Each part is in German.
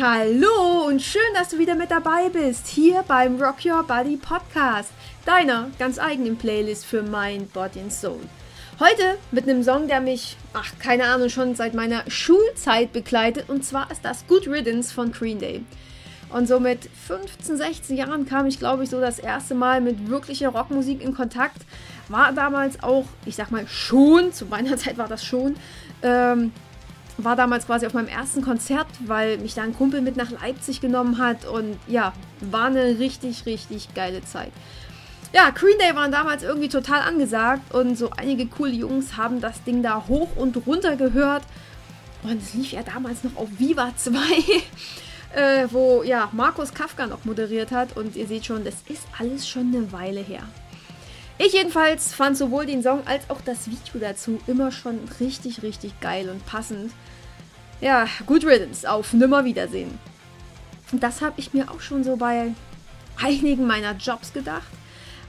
Hallo und schön, dass du wieder mit dabei bist, hier beim Rock Your Body Podcast, deiner ganz eigenen Playlist für Mind, Body and Soul. Heute mit einem Song, der mich, ach, keine Ahnung, schon seit meiner Schulzeit begleitet und zwar ist das Good Riddance von Green Day. Und so mit 15, 16 Jahren kam ich, glaube ich, so das erste Mal mit wirklicher Rockmusik in Kontakt. War damals auch, ich sag mal schon, zu meiner Zeit war das schon, ähm, war damals quasi auf meinem ersten Konzert, weil mich da ein Kumpel mit nach Leipzig genommen hat und ja, war eine richtig, richtig geile Zeit. Ja, Green Day waren damals irgendwie total angesagt und so einige coole Jungs haben das Ding da hoch und runter gehört. Und es lief ja damals noch auf Viva 2, äh, wo ja Markus Kafka noch moderiert hat. Und ihr seht schon, das ist alles schon eine Weile her. Ich jedenfalls fand sowohl den Song als auch das Video dazu immer schon richtig, richtig geil und passend. Ja, Good Riddance, auf Nimmerwiedersehen. Das habe ich mir auch schon so bei einigen meiner Jobs gedacht.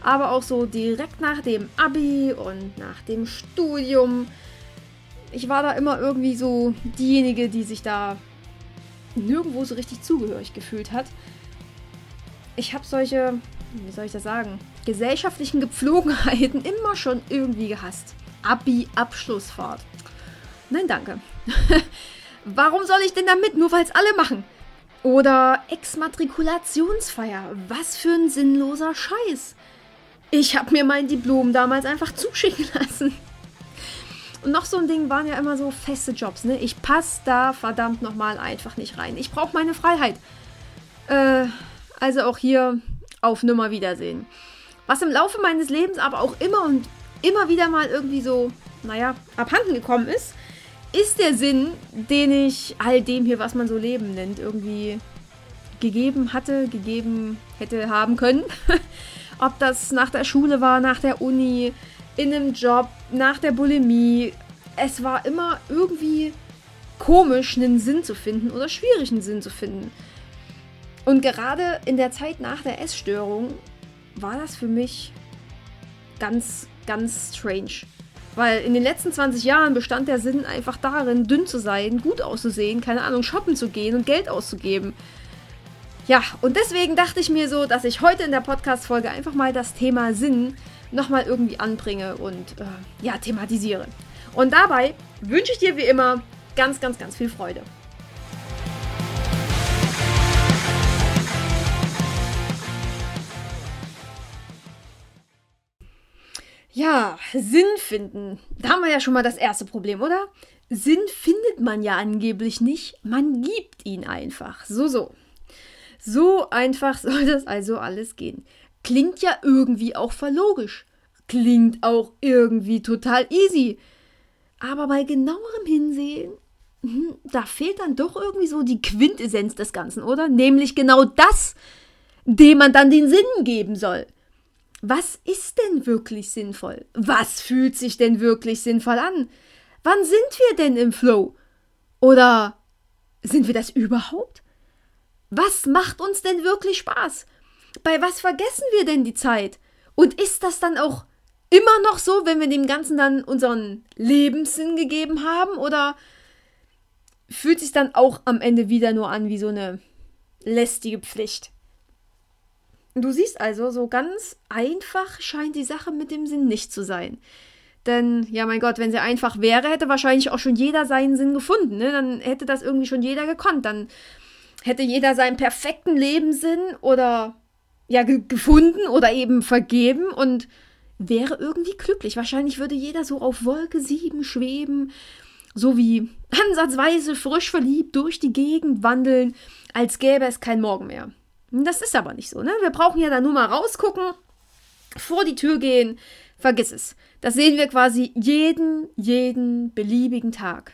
Aber auch so direkt nach dem Abi und nach dem Studium. Ich war da immer irgendwie so diejenige, die sich da nirgendwo so richtig zugehörig gefühlt hat. Ich habe solche, wie soll ich das sagen, gesellschaftlichen Gepflogenheiten immer schon irgendwie gehasst. Abi-Abschlussfahrt. Nein, danke. Warum soll ich denn da mit, nur weil es alle machen? Oder Exmatrikulationsfeier. Was für ein sinnloser Scheiß. Ich habe mir mein Diplom damals einfach zuschicken lassen. Und noch so ein Ding waren ja immer so feste Jobs, ne? Ich passe da verdammt nochmal einfach nicht rein. Ich brauche meine Freiheit. Äh, also auch hier auf Nummer Wiedersehen. Was im Laufe meines Lebens aber auch immer und immer wieder mal irgendwie so, naja, abhanden gekommen ist, ist der Sinn, den ich all dem hier, was man so Leben nennt, irgendwie gegeben hatte, gegeben hätte haben können. Ob das nach der Schule war, nach der Uni, in einem Job, nach der Bulimie. Es war immer irgendwie komisch, einen Sinn zu finden oder schwierig, einen Sinn zu finden. Und gerade in der Zeit nach der Essstörung war das für mich ganz, ganz strange. Weil in den letzten 20 Jahren bestand der Sinn einfach darin, dünn zu sein, gut auszusehen, keine Ahnung, shoppen zu gehen und Geld auszugeben. Ja, und deswegen dachte ich mir so, dass ich heute in der Podcast-Folge einfach mal das Thema Sinn nochmal irgendwie anbringe und äh, ja, thematisiere. Und dabei wünsche ich dir wie immer ganz, ganz, ganz viel Freude. Ja, Sinn finden. Da haben wir ja schon mal das erste Problem, oder? Sinn findet man ja angeblich nicht, man gibt ihn einfach. So, so. So einfach soll das also alles gehen. Klingt ja irgendwie auch verlogisch. Klingt auch irgendwie total easy. Aber bei genauerem Hinsehen, hm, da fehlt dann doch irgendwie so die Quintessenz des Ganzen, oder? Nämlich genau das, dem man dann den Sinn geben soll. Was ist denn wirklich sinnvoll? Was fühlt sich denn wirklich sinnvoll an? Wann sind wir denn im Flow? Oder sind wir das überhaupt? Was macht uns denn wirklich Spaß? Bei was vergessen wir denn die Zeit? Und ist das dann auch immer noch so, wenn wir dem Ganzen dann unseren Lebenssinn gegeben haben? Oder fühlt sich dann auch am Ende wieder nur an wie so eine lästige Pflicht? Du siehst also, so ganz einfach scheint die Sache mit dem Sinn nicht zu sein. Denn, ja, mein Gott, wenn sie einfach wäre, hätte wahrscheinlich auch schon jeder seinen Sinn gefunden. Ne? Dann hätte das irgendwie schon jeder gekonnt. Dann hätte jeder seinen perfekten Lebenssinn oder ja ge gefunden oder eben vergeben und wäre irgendwie glücklich. Wahrscheinlich würde jeder so auf Wolke 7 schweben, so wie ansatzweise frisch verliebt durch die Gegend wandeln, als gäbe es kein Morgen mehr. Das ist aber nicht so, ne? Wir brauchen ja da nur mal rausgucken, vor die Tür gehen, vergiss es. Das sehen wir quasi jeden, jeden beliebigen Tag.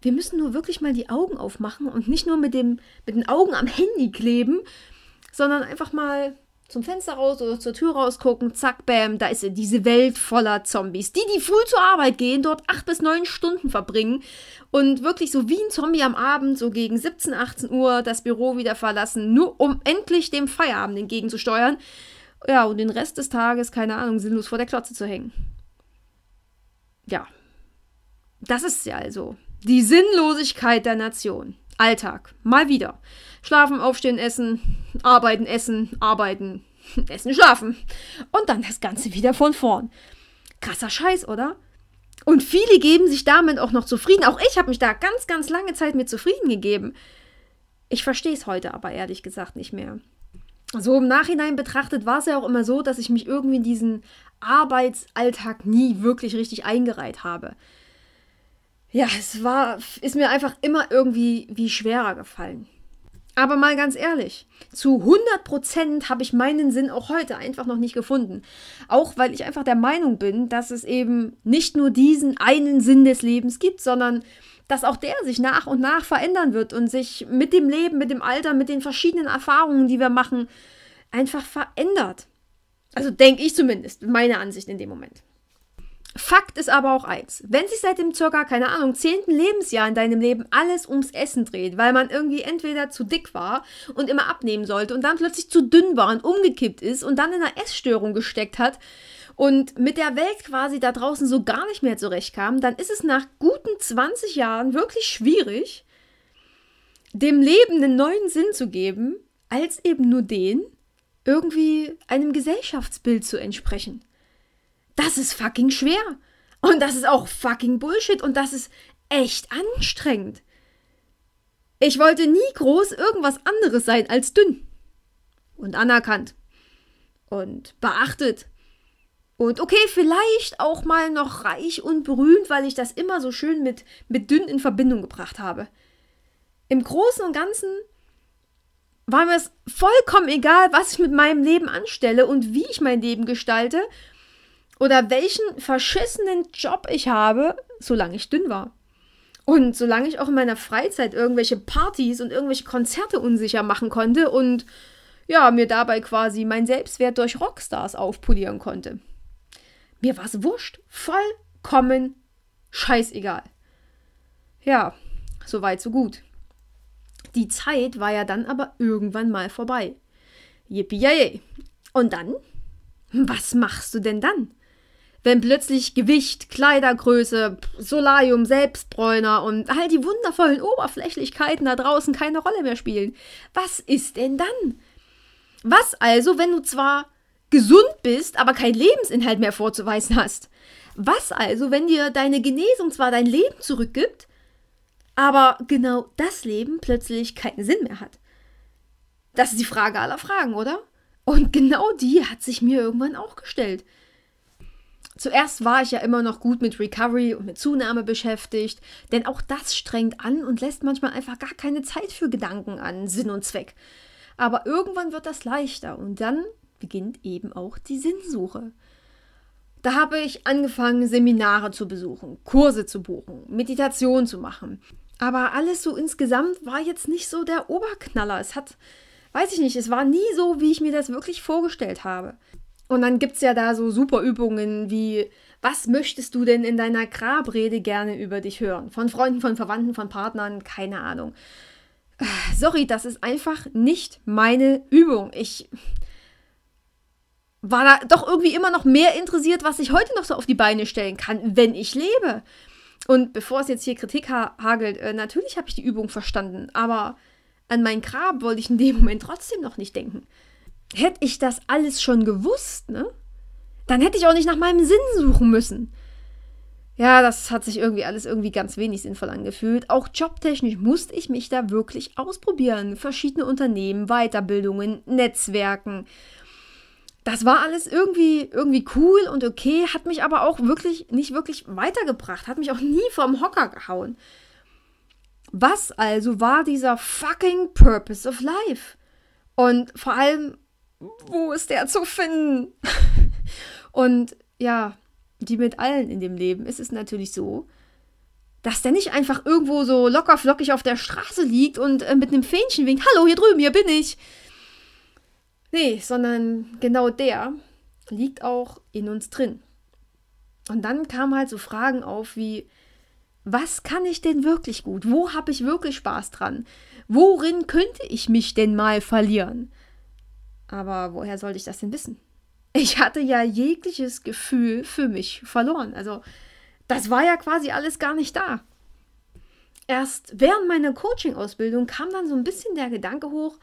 Wir müssen nur wirklich mal die Augen aufmachen und nicht nur mit, dem, mit den Augen am Handy kleben, sondern einfach mal zum Fenster raus oder zur Tür rausgucken, zack, bam, da ist diese Welt voller Zombies. Die, die früh zur Arbeit gehen, dort acht bis neun Stunden verbringen und wirklich so wie ein Zombie am Abend, so gegen 17, 18 Uhr das Büro wieder verlassen, nur um endlich dem Feierabend entgegenzusteuern. Ja, und den Rest des Tages, keine Ahnung, sinnlos vor der Klotze zu hängen. Ja. Das ist ja also die Sinnlosigkeit der Nation. Alltag. Mal wieder. Schlafen, aufstehen, essen, arbeiten, essen, arbeiten, essen, schlafen. Und dann das Ganze wieder von vorn. Krasser Scheiß, oder? Und viele geben sich damit auch noch zufrieden. Auch ich habe mich da ganz, ganz lange Zeit mit zufrieden gegeben. Ich verstehe es heute aber ehrlich gesagt nicht mehr. So im Nachhinein betrachtet war es ja auch immer so, dass ich mich irgendwie in diesen Arbeitsalltag nie wirklich richtig eingereiht habe. Ja, es war, ist mir einfach immer irgendwie wie schwerer gefallen. Aber mal ganz ehrlich, zu 100% habe ich meinen Sinn auch heute einfach noch nicht gefunden. Auch weil ich einfach der Meinung bin, dass es eben nicht nur diesen einen Sinn des Lebens gibt, sondern dass auch der sich nach und nach verändern wird und sich mit dem Leben, mit dem Alter, mit den verschiedenen Erfahrungen, die wir machen, einfach verändert. Also denke ich zumindest, meine Ansicht in dem Moment. Fakt ist aber auch eins. Wenn sich seit dem circa, keine Ahnung, zehnten Lebensjahr in deinem Leben alles ums Essen dreht, weil man irgendwie entweder zu dick war und immer abnehmen sollte und dann plötzlich zu dünn war und umgekippt ist und dann in einer Essstörung gesteckt hat und mit der Welt quasi da draußen so gar nicht mehr zurechtkam, dann ist es nach guten 20 Jahren wirklich schwierig, dem Leben einen neuen Sinn zu geben, als eben nur den, irgendwie einem Gesellschaftsbild zu entsprechen. Das ist fucking schwer. Und das ist auch fucking Bullshit und das ist echt anstrengend. Ich wollte nie groß irgendwas anderes sein als dünn. Und anerkannt. Und beachtet. Und okay, vielleicht auch mal noch reich und berühmt, weil ich das immer so schön mit, mit dünn in Verbindung gebracht habe. Im Großen und Ganzen war mir es vollkommen egal, was ich mit meinem Leben anstelle und wie ich mein Leben gestalte oder welchen verschissenen Job ich habe, solange ich dünn war. Und solange ich auch in meiner Freizeit irgendwelche Partys und irgendwelche Konzerte unsicher machen konnte und ja, mir dabei quasi mein Selbstwert durch Rockstars aufpolieren konnte. Mir war es wurscht, vollkommen scheißegal. Ja, so weit, so gut. Die Zeit war ja dann aber irgendwann mal vorbei. Yippie Und dann? Was machst du denn dann? Wenn plötzlich Gewicht, Kleidergröße, Solarium, Selbstbräuner und all die wundervollen Oberflächlichkeiten da draußen keine Rolle mehr spielen. Was ist denn dann? Was also, wenn du zwar gesund bist, aber kein Lebensinhalt mehr vorzuweisen hast? Was also, wenn dir deine Genesung zwar dein Leben zurückgibt, aber genau das Leben plötzlich keinen Sinn mehr hat. Das ist die Frage aller Fragen, oder? Und genau die hat sich mir irgendwann auch gestellt. Zuerst war ich ja immer noch gut mit Recovery und mit Zunahme beschäftigt, denn auch das strengt an und lässt manchmal einfach gar keine Zeit für Gedanken an Sinn und Zweck. Aber irgendwann wird das leichter und dann beginnt eben auch die Sinnsuche. Da habe ich angefangen, Seminare zu besuchen, Kurse zu buchen, Meditation zu machen, aber alles so insgesamt war jetzt nicht so der Oberknaller. Es hat, weiß ich nicht, es war nie so, wie ich mir das wirklich vorgestellt habe. Und dann gibt es ja da so super Übungen wie, was möchtest du denn in deiner Grabrede gerne über dich hören? Von Freunden, von Verwandten, von Partnern, keine Ahnung. Sorry, das ist einfach nicht meine Übung. Ich war da doch irgendwie immer noch mehr interessiert, was ich heute noch so auf die Beine stellen kann, wenn ich lebe. Und bevor es jetzt hier Kritik ha hagelt, äh, natürlich habe ich die Übung verstanden, aber an mein Grab wollte ich in dem Moment trotzdem noch nicht denken. Hätte ich das alles schon gewusst, ne? Dann hätte ich auch nicht nach meinem Sinn suchen müssen. Ja, das hat sich irgendwie alles irgendwie ganz wenig sinnvoll angefühlt. Auch jobtechnisch musste ich mich da wirklich ausprobieren. Verschiedene Unternehmen, Weiterbildungen, Netzwerken das war alles irgendwie, irgendwie cool und okay, hat mich aber auch wirklich nicht wirklich weitergebracht, hat mich auch nie vom Hocker gehauen. Was also war dieser fucking Purpose of Life? Und vor allem, wo ist der zu finden? und ja, die mit allen in dem Leben ist es natürlich so, dass der nicht einfach irgendwo so locker flockig auf der Straße liegt und äh, mit einem Fähnchen winkt, hallo, hier drüben, hier bin ich. Nee, sondern genau der liegt auch in uns drin. Und dann kamen halt so Fragen auf wie, was kann ich denn wirklich gut? Wo habe ich wirklich Spaß dran? Worin könnte ich mich denn mal verlieren? Aber woher sollte ich das denn wissen? Ich hatte ja jegliches Gefühl für mich verloren. Also das war ja quasi alles gar nicht da. erst während meiner Coaching-Ausbildung kam dann so ein bisschen der Gedanke hoch,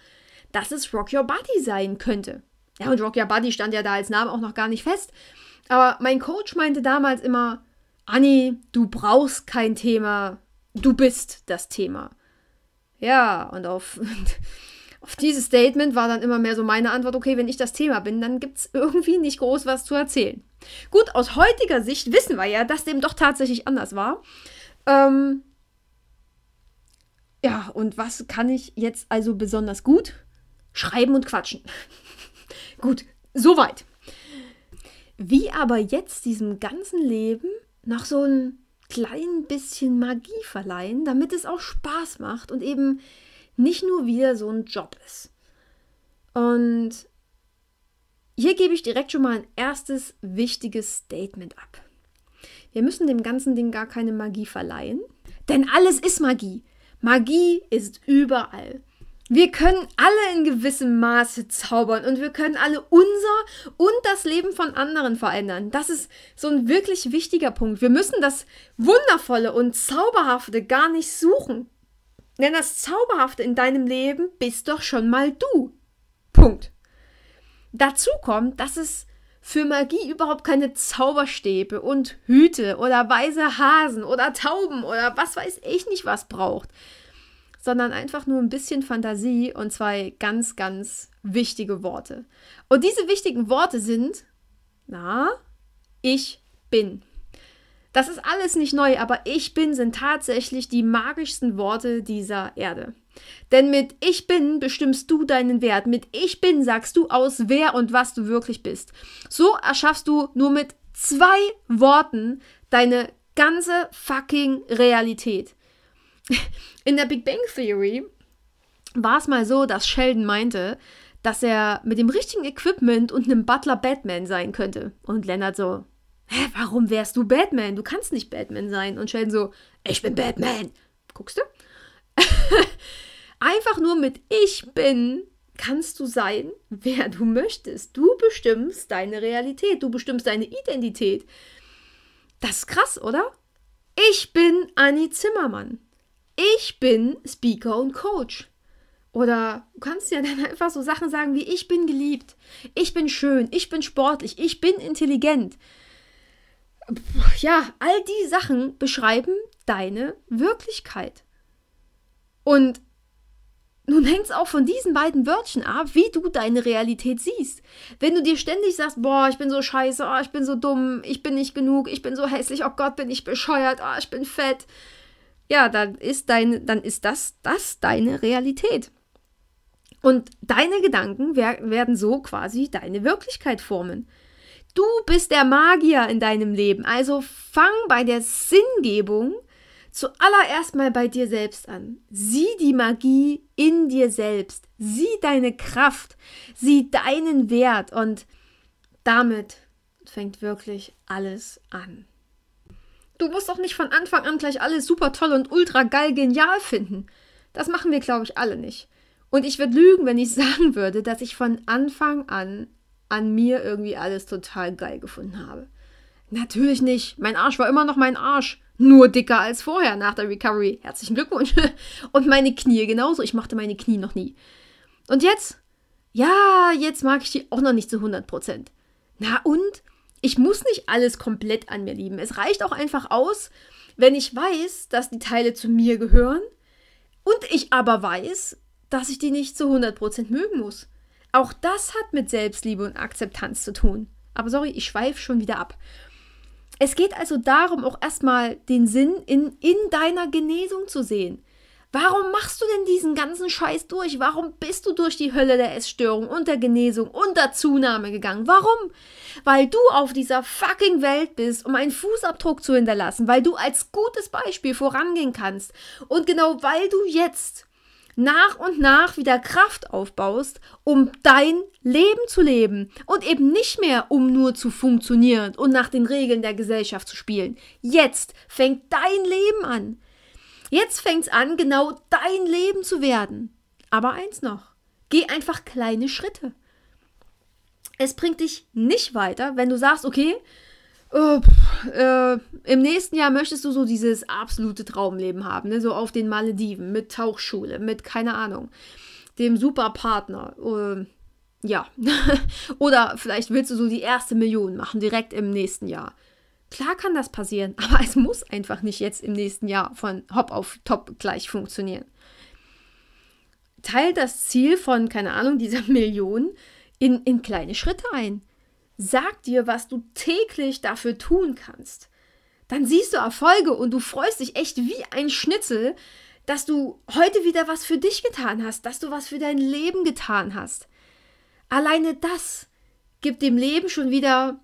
dass es Rock Your Body sein könnte. Ja, und Rock Your Body stand ja da als Name auch noch gar nicht fest. Aber mein Coach meinte damals immer, Anni, du brauchst kein Thema, du bist das Thema. Ja, und auf, auf dieses Statement war dann immer mehr so meine Antwort, okay, wenn ich das Thema bin, dann gibt es irgendwie nicht groß was zu erzählen. Gut, aus heutiger Sicht wissen wir ja, dass dem doch tatsächlich anders war. Ähm, ja, und was kann ich jetzt also besonders gut? Schreiben und quatschen. gut, soweit. Wie aber jetzt diesem ganzen Leben noch so ein klein bisschen Magie verleihen, damit es auch Spaß macht und eben nicht nur wieder so ein Job ist. Und hier gebe ich direkt schon mal ein erstes wichtiges Statement ab. Wir müssen dem ganzen Ding gar keine Magie verleihen, denn alles ist Magie. Magie ist überall. Wir können alle in gewissem Maße zaubern und wir können alle unser und das Leben von anderen verändern. Das ist so ein wirklich wichtiger Punkt. Wir müssen das Wundervolle und Zauberhafte gar nicht suchen. Denn das Zauberhafte in deinem Leben bist doch schon mal du. Punkt. Dazu kommt, dass es für Magie überhaupt keine Zauberstäbe und Hüte oder weiße Hasen oder Tauben oder was weiß ich nicht was braucht sondern einfach nur ein bisschen Fantasie und zwei ganz, ganz wichtige Worte. Und diese wichtigen Worte sind, na, ich bin. Das ist alles nicht neu, aber ich bin sind tatsächlich die magischsten Worte dieser Erde. Denn mit ich bin bestimmst du deinen Wert. Mit ich bin sagst du aus, wer und was du wirklich bist. So erschaffst du nur mit zwei Worten deine ganze fucking Realität. In der Big Bang Theory war es mal so, dass Sheldon meinte, dass er mit dem richtigen Equipment und einem Butler Batman sein könnte. Und Leonard so, hä, warum wärst du Batman? Du kannst nicht Batman sein. Und Sheldon so, ich bin Batman. Guckst du? Einfach nur mit ich bin kannst du sein, wer du möchtest. Du bestimmst deine Realität, du bestimmst deine Identität. Das ist krass, oder? Ich bin Annie Zimmermann ich bin Speaker und Coach. Oder du kannst ja dann einfach so Sachen sagen wie ich bin geliebt, ich bin schön, ich bin sportlich, ich bin intelligent. Ja, all die Sachen beschreiben deine Wirklichkeit. Und nun hängt es auch von diesen beiden Wörtchen ab, wie du deine Realität siehst. Wenn du dir ständig sagst, boah, ich bin so scheiße, oh, ich bin so dumm, ich bin nicht genug, ich bin so hässlich, oh Gott, bin ich bescheuert, oh, ich bin fett, ja, dann ist deine, dann ist das, das deine Realität. Und deine Gedanken wer werden so quasi deine Wirklichkeit formen. Du bist der Magier in deinem Leben, also fang bei der Sinngebung zuallererst mal bei dir selbst an. Sieh die Magie in dir selbst, sieh deine Kraft, sieh deinen Wert und damit fängt wirklich alles an. Du musst doch nicht von Anfang an gleich alles super toll und ultra geil genial finden. Das machen wir, glaube ich, alle nicht. Und ich würde lügen, wenn ich sagen würde, dass ich von Anfang an an mir irgendwie alles total geil gefunden habe. Natürlich nicht. Mein Arsch war immer noch mein Arsch. Nur dicker als vorher nach der Recovery. Herzlichen Glückwunsch. Und meine Knie genauso. Ich machte meine Knie noch nie. Und jetzt? Ja, jetzt mag ich die auch noch nicht zu 100 Prozent. Na und? ich muss nicht alles komplett an mir lieben. Es reicht auch einfach aus, wenn ich weiß, dass die Teile zu mir gehören und ich aber weiß, dass ich die nicht zu 100% mögen muss. Auch das hat mit Selbstliebe und Akzeptanz zu tun. Aber sorry, ich schweife schon wieder ab. Es geht also darum, auch erstmal den Sinn in, in deiner Genesung zu sehen. Warum machst du denn diesen ganzen Scheiß durch? Warum bist du durch die Hölle der Essstörung und der Genesung und der Zunahme gegangen? Warum? Weil du auf dieser fucking Welt bist, um einen Fußabdruck zu hinterlassen, weil du als gutes Beispiel vorangehen kannst und genau weil du jetzt nach und nach wieder Kraft aufbaust, um dein Leben zu leben und eben nicht mehr, um nur zu funktionieren und nach den Regeln der Gesellschaft zu spielen. Jetzt fängt dein Leben an. Jetzt fängt es an, genau dein Leben zu werden. Aber eins noch, geh einfach kleine Schritte. Es bringt dich nicht weiter, wenn du sagst, okay, oh, äh, im nächsten Jahr möchtest du so dieses absolute Traumleben haben, ne? so auf den Malediven, mit Tauchschule, mit, keine Ahnung, dem Superpartner. Äh, ja. Oder vielleicht willst du so die erste Million machen, direkt im nächsten Jahr. Klar kann das passieren, aber es muss einfach nicht jetzt im nächsten Jahr von Hop auf Top gleich funktionieren. Teil das Ziel von, keine Ahnung, dieser Million in, in kleine Schritte ein. Sag dir, was du täglich dafür tun kannst. Dann siehst du Erfolge und du freust dich echt wie ein Schnitzel, dass du heute wieder was für dich getan hast, dass du was für dein Leben getan hast. Alleine das gibt dem Leben schon wieder,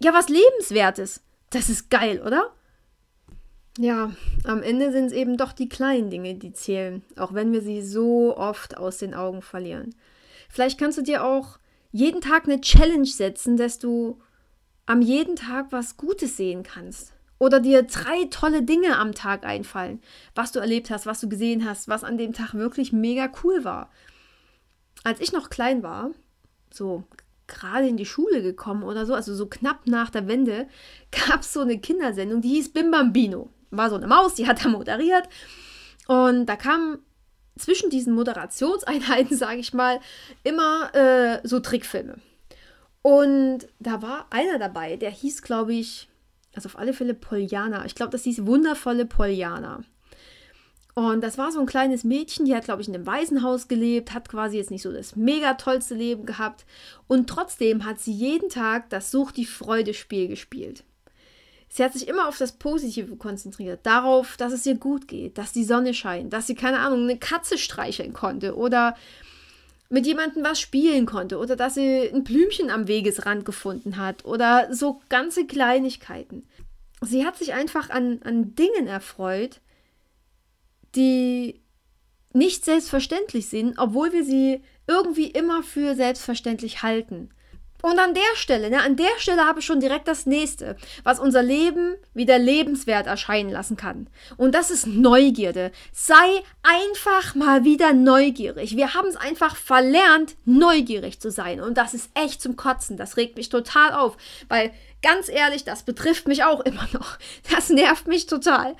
ja, was Lebenswertes. Das ist geil, oder? Ja, am Ende sind es eben doch die kleinen Dinge, die zählen, auch wenn wir sie so oft aus den Augen verlieren. Vielleicht kannst du dir auch jeden Tag eine Challenge setzen, dass du am jeden Tag was Gutes sehen kannst. Oder dir drei tolle Dinge am Tag einfallen, was du erlebt hast, was du gesehen hast, was an dem Tag wirklich mega cool war. Als ich noch klein war, so gerade in die Schule gekommen oder so, also so knapp nach der Wende, gab es so eine Kindersendung, die hieß Bim Bambino war so eine Maus, die hat da moderiert. Und da kamen zwischen diesen Moderationseinheiten, sage ich mal, immer äh, so Trickfilme. Und da war einer dabei, der hieß, glaube ich, also auf alle Fälle Poljana. Ich glaube, das hieß wundervolle Poljana. Und das war so ein kleines Mädchen, die hat, glaube ich, in einem Waisenhaus gelebt, hat quasi jetzt nicht so das mega tollste Leben gehabt. Und trotzdem hat sie jeden Tag das Such die Freude-Spiel gespielt. Sie hat sich immer auf das Positive konzentriert, darauf, dass es ihr gut geht, dass die Sonne scheint, dass sie, keine Ahnung, eine Katze streicheln konnte oder mit jemandem was spielen konnte oder dass sie ein Blümchen am Wegesrand gefunden hat oder so ganze Kleinigkeiten. Sie hat sich einfach an, an Dingen erfreut, die nicht selbstverständlich sind, obwohl wir sie irgendwie immer für selbstverständlich halten. Und an der Stelle, ne, an der Stelle habe ich schon direkt das nächste, was unser Leben wieder lebenswert erscheinen lassen kann. Und das ist Neugierde. Sei einfach mal wieder neugierig. Wir haben es einfach verlernt, neugierig zu sein. Und das ist echt zum Kotzen. Das regt mich total auf. Weil, ganz ehrlich, das betrifft mich auch immer noch. Das nervt mich total.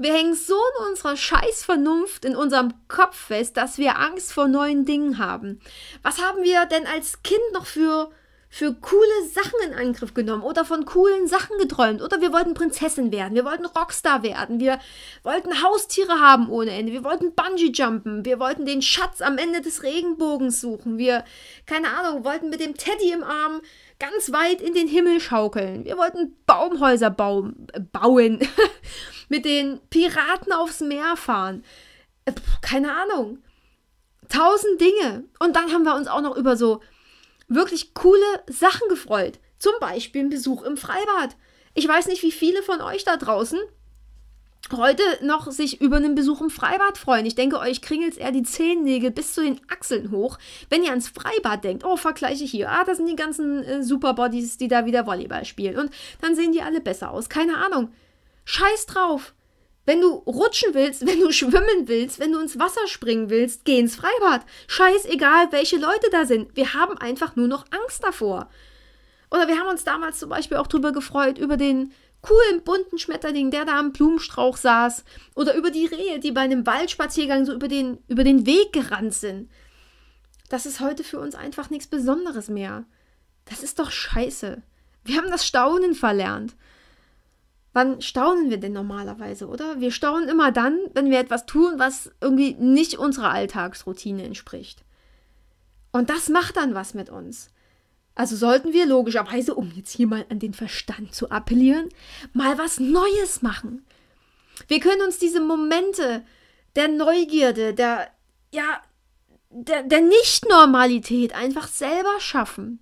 Wir hängen so in unserer Scheißvernunft in unserem Kopf fest, dass wir Angst vor neuen Dingen haben. Was haben wir denn als Kind noch für für coole Sachen in Angriff genommen oder von coolen Sachen geträumt. Oder wir wollten Prinzessin werden, wir wollten Rockstar werden, wir wollten Haustiere haben ohne Ende, wir wollten Bungee jumpen, wir wollten den Schatz am Ende des Regenbogens suchen, wir, keine Ahnung, wollten mit dem Teddy im Arm ganz weit in den Himmel schaukeln, wir wollten Baumhäuser bauen, äh, bauen mit den Piraten aufs Meer fahren, äh, keine Ahnung, tausend Dinge. Und dann haben wir uns auch noch über so wirklich coole Sachen gefreut. Zum Beispiel ein Besuch im Freibad. Ich weiß nicht, wie viele von euch da draußen heute noch sich über einen Besuch im Freibad freuen. Ich denke, euch kringelt es eher die Zehennägel bis zu den Achseln hoch, wenn ihr ans Freibad denkt. Oh, vergleiche hier. Ah, das sind die ganzen äh, Superbodies, die da wieder Volleyball spielen. Und dann sehen die alle besser aus. Keine Ahnung. Scheiß drauf. Wenn du rutschen willst, wenn du schwimmen willst, wenn du ins Wasser springen willst, geh ins Freibad. Scheißegal, welche Leute da sind. Wir haben einfach nur noch Angst davor. Oder wir haben uns damals zum Beispiel auch drüber gefreut, über den coolen bunten Schmetterling, der da am Blumenstrauch saß. Oder über die Rehe, die bei einem Waldspaziergang so über den, über den Weg gerannt sind. Das ist heute für uns einfach nichts Besonderes mehr. Das ist doch scheiße. Wir haben das Staunen verlernt. Wann staunen wir denn normalerweise, oder? Wir staunen immer dann, wenn wir etwas tun, was irgendwie nicht unserer Alltagsroutine entspricht. Und das macht dann was mit uns. Also sollten wir logischerweise, um jetzt hier mal an den Verstand zu appellieren, mal was Neues machen. Wir können uns diese Momente der Neugierde, der, ja, der, der Nicht-Normalität einfach selber schaffen.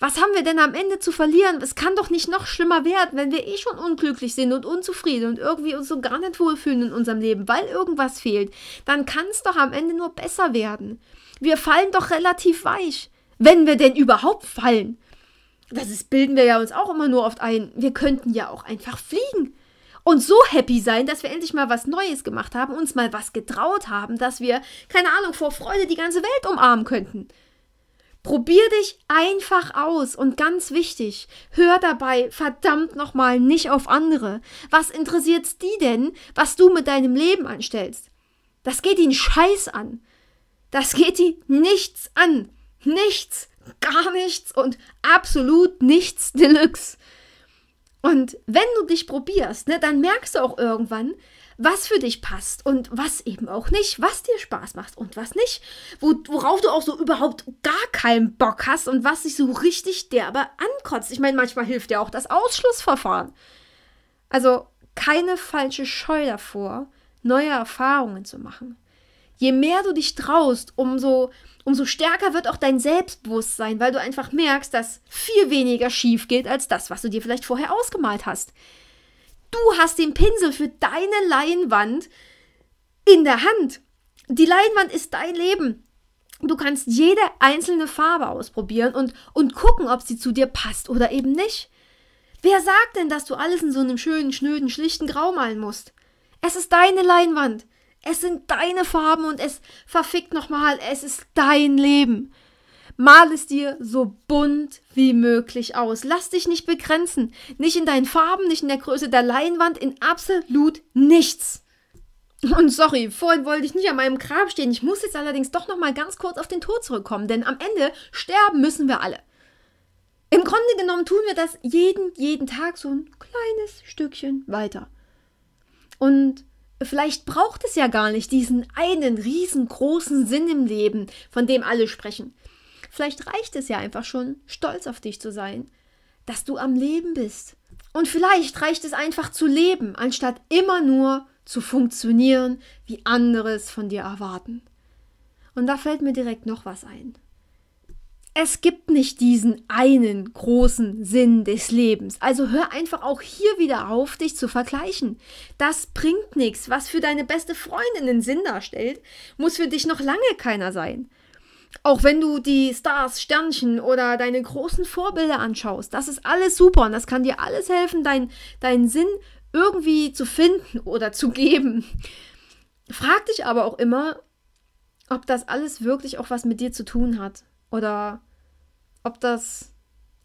Was haben wir denn am Ende zu verlieren? Es kann doch nicht noch schlimmer werden, wenn wir eh schon unglücklich sind und unzufrieden und irgendwie uns so gar nicht wohlfühlen in unserem Leben, weil irgendwas fehlt. Dann kann es doch am Ende nur besser werden. Wir fallen doch relativ weich, wenn wir denn überhaupt fallen. Das ist, bilden wir ja uns auch immer nur oft ein. Wir könnten ja auch einfach fliegen und so happy sein, dass wir endlich mal was Neues gemacht haben, uns mal was getraut haben, dass wir, keine Ahnung, vor Freude die ganze Welt umarmen könnten. Probier dich einfach aus und ganz wichtig, hör dabei verdammt nochmal nicht auf andere. Was interessiert's die denn, was du mit deinem Leben anstellst? Das geht ihn scheiß an. Das geht die nichts an. Nichts, gar nichts und absolut nichts Deluxe. Und wenn du dich probierst, ne, dann merkst du auch irgendwann, was für dich passt und was eben auch nicht, was dir Spaß macht und was nicht, wo, worauf du auch so überhaupt gar keinen Bock hast und was sich so richtig derbe ankotzt. Ich meine, manchmal hilft ja auch das Ausschlussverfahren. Also keine falsche Scheu davor, neue Erfahrungen zu machen. Je mehr du dich traust, umso, umso stärker wird auch dein Selbstbewusstsein, weil du einfach merkst, dass viel weniger schief geht als das, was du dir vielleicht vorher ausgemalt hast. Du hast den Pinsel für deine Leinwand in der Hand. Die Leinwand ist dein Leben. Du kannst jede einzelne Farbe ausprobieren und, und gucken, ob sie zu dir passt oder eben nicht. Wer sagt denn, dass du alles in so einem schönen, schnöden, schlichten Grau malen musst? Es ist deine Leinwand. Es sind deine Farben und es verfickt nochmal, es ist dein Leben. Mal es dir so bunt wie möglich aus. Lass dich nicht begrenzen. Nicht in deinen Farben, nicht in der Größe der Leinwand, in absolut nichts. Und sorry, vorhin wollte ich nicht an meinem Grab stehen. Ich muss jetzt allerdings doch noch mal ganz kurz auf den Tod zurückkommen, denn am Ende sterben müssen wir alle. Im Grunde genommen tun wir das jeden, jeden Tag so ein kleines Stückchen weiter. Und vielleicht braucht es ja gar nicht diesen einen riesengroßen Sinn im Leben, von dem alle sprechen. Vielleicht reicht es ja einfach schon, stolz auf dich zu sein, dass du am Leben bist. Und vielleicht reicht es einfach zu leben, anstatt immer nur zu funktionieren, wie andere es von dir erwarten. Und da fällt mir direkt noch was ein. Es gibt nicht diesen einen großen Sinn des Lebens. Also hör einfach auch hier wieder auf, dich zu vergleichen. Das bringt nichts. Was für deine beste Freundin einen Sinn darstellt, muss für dich noch lange keiner sein. Auch wenn du die Stars, Sternchen oder deine großen Vorbilder anschaust, das ist alles super und das kann dir alles helfen, dein, deinen Sinn irgendwie zu finden oder zu geben. Frag dich aber auch immer, ob das alles wirklich auch was mit dir zu tun hat oder ob das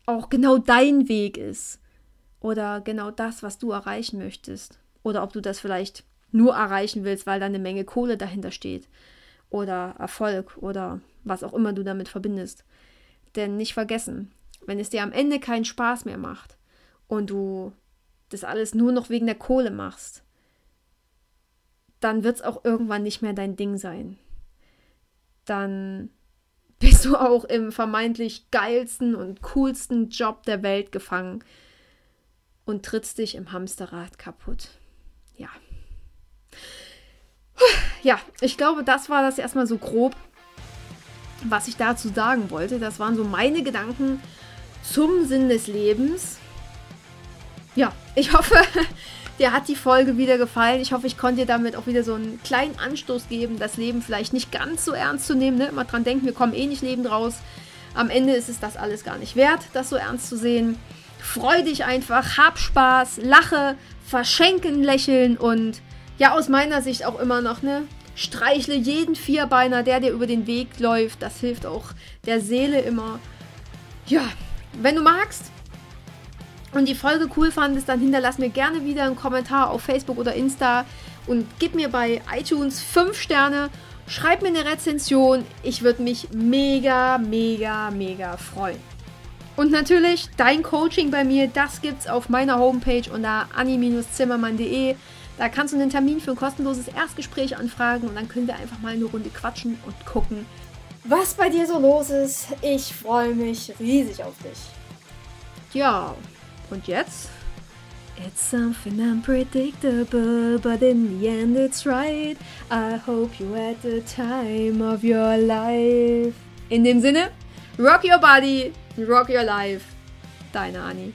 auch genau dein Weg ist oder genau das, was du erreichen möchtest oder ob du das vielleicht nur erreichen willst, weil da eine Menge Kohle dahinter steht oder Erfolg oder was auch immer du damit verbindest. Denn nicht vergessen, wenn es dir am Ende keinen Spaß mehr macht und du das alles nur noch wegen der Kohle machst, dann wird es auch irgendwann nicht mehr dein Ding sein. Dann bist du auch im vermeintlich geilsten und coolsten Job der Welt gefangen und trittst dich im Hamsterrad kaputt. Ja. Ja, ich glaube, das war das erstmal so grob was ich dazu sagen wollte. Das waren so meine Gedanken zum Sinn des Lebens. Ja, ich hoffe, dir hat die Folge wieder gefallen. Ich hoffe, ich konnte dir damit auch wieder so einen kleinen Anstoß geben, das Leben vielleicht nicht ganz so ernst zu nehmen. Ne? Immer dran denken, wir kommen eh nicht lebend raus. Am Ende ist es das alles gar nicht wert, das so ernst zu sehen. Freu dich einfach, hab Spaß, lache, verschenken, lächeln und ja, aus meiner Sicht auch immer noch, ne? Streichle jeden Vierbeiner, der dir über den Weg läuft. Das hilft auch der Seele immer. Ja, wenn du magst und die Folge cool fandest, dann hinterlass mir gerne wieder einen Kommentar auf Facebook oder Insta und gib mir bei iTunes 5 Sterne. Schreib mir eine Rezension. Ich würde mich mega, mega, mega freuen. Und natürlich dein Coaching bei mir, das gibt's auf meiner Homepage unter anni-zimmermann.de. Da kannst du einen Termin für ein kostenloses Erstgespräch anfragen und dann können wir einfach mal eine Runde quatschen und gucken, was bei dir so los ist. Ich freue mich riesig auf dich. Ja, und jetzt? It's something unpredictable, but in the end it's right. I hope you had the time of your life. In dem Sinne, rock your body, rock your life. Deine Annie.